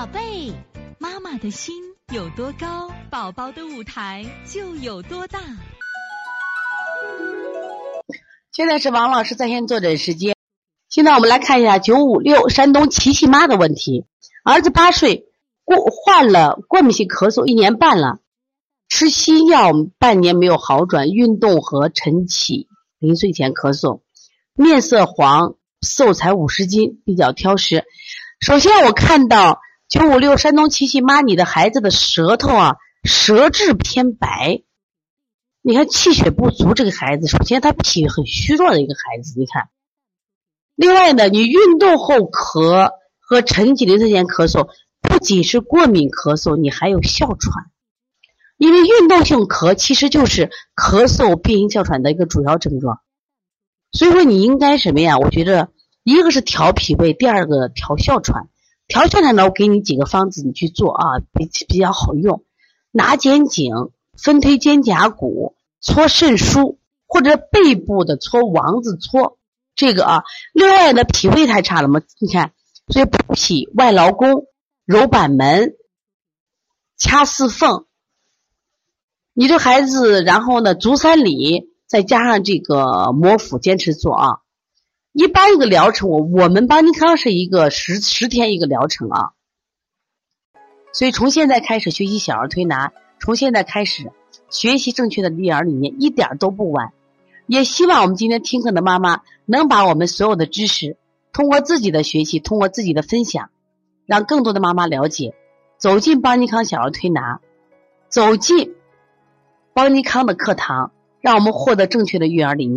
宝贝，妈妈的心有多高，宝宝的舞台就有多大。现在是王老师在线坐诊时间。现在我们来看一下九五六山东琪琪妈的问题：儿子八岁，过患了过敏性咳嗽一年半了，吃西药半年没有好转，运动和晨起，临睡前咳嗽，面色黄，瘦才五十斤，比较挑食。首先我看到九五六山东琪琪妈，你的孩子的舌头啊，舌质偏白。你看气血不足，这个孩子首先他脾很虚弱的一个孩子，你看。另外呢，你运动后咳和晨起临睡前咳嗽，不仅是过敏咳嗽，你还有哮喘。因为运动性咳其实就是咳嗽、变音、哮喘的一个主要症状。所以说你应该什么呀？我觉得一个是调脾胃，第二个调哮喘。调哮喘呢，我给你几个方子，你去做啊，比比较好用。拿肩颈分推肩胛骨，搓肾腧，或者背部的搓王字搓。这个啊，另外呢，脾胃太差了嘛，你看，所以补脾外劳宫、揉板门、掐四缝。你这孩子，然后呢，足三里，再加上这个摩腹，坚持做啊。一般一个疗程，我我们邦尼康是一个十十天一个疗程啊。所以从现在开始学习小儿推拿，从现在开始学习正确的育儿理念，一点都不晚。也希望我们今天听课的妈妈能把我们所有的知识，通过自己的学习，通过自己的分享，让更多的妈妈了解，走进邦尼康小儿推拿，走进邦尼康的课堂，让我们获得正确的育儿理念。